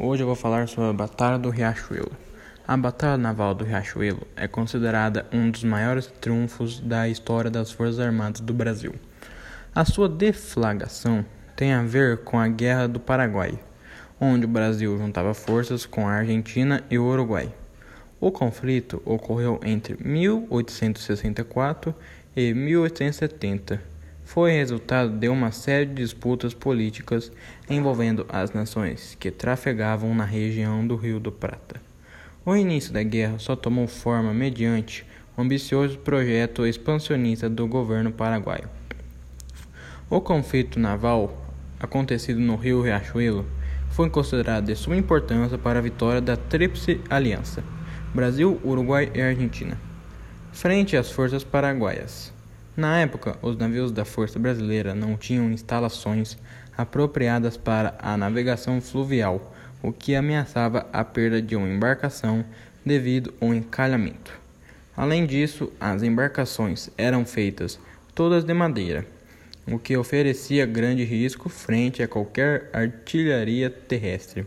Hoje eu vou falar sobre a Batalha do Riachuelo. A Batalha Naval do Riachuelo é considerada um dos maiores triunfos da história das Forças Armadas do Brasil. A sua deflagração tem a ver com a Guerra do Paraguai, onde o Brasil juntava forças com a Argentina e o Uruguai. O conflito ocorreu entre 1864 e 1870 foi resultado de uma série de disputas políticas envolvendo as nações que trafegavam na região do Rio do Prata. O início da guerra só tomou forma mediante um ambicioso projeto expansionista do governo paraguaio. O conflito naval acontecido no Rio Riachuelo foi considerado de suma importância para a vitória da Tríplice Aliança Brasil, Uruguai e Argentina frente às forças paraguaias. Na época, os navios da Força Brasileira não tinham instalações apropriadas para a navegação fluvial, o que ameaçava a perda de uma embarcação devido ao encalhamento. Além disso, as embarcações eram feitas todas de madeira, o que oferecia grande risco frente a qualquer artilharia terrestre.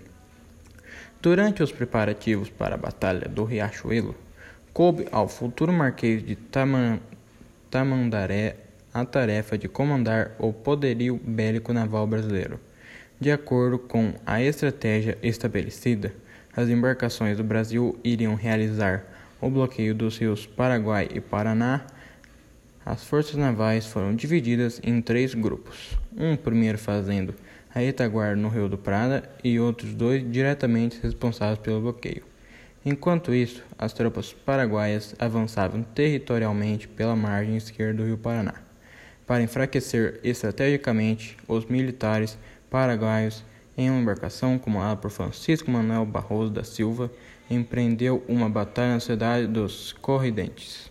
Durante os preparativos para a Batalha do Riachuelo, coube ao futuro Marquês de Taman Tamandaré a tarefa de comandar o poderio bélico naval brasileiro. De acordo com a estratégia estabelecida, as embarcações do Brasil iriam realizar o bloqueio dos rios Paraguai e Paraná. As forças navais foram divididas em três grupos: um primeiro fazendo a retaguarda no Rio do Prata e outros dois diretamente responsáveis pelo bloqueio. Enquanto isso, as tropas paraguaias avançavam territorialmente pela margem esquerda do rio Paraná. Para enfraquecer estrategicamente os militares paraguaios, em uma embarcação comandada por Francisco Manuel Barroso da Silva, empreendeu uma batalha na cidade dos Corridentes.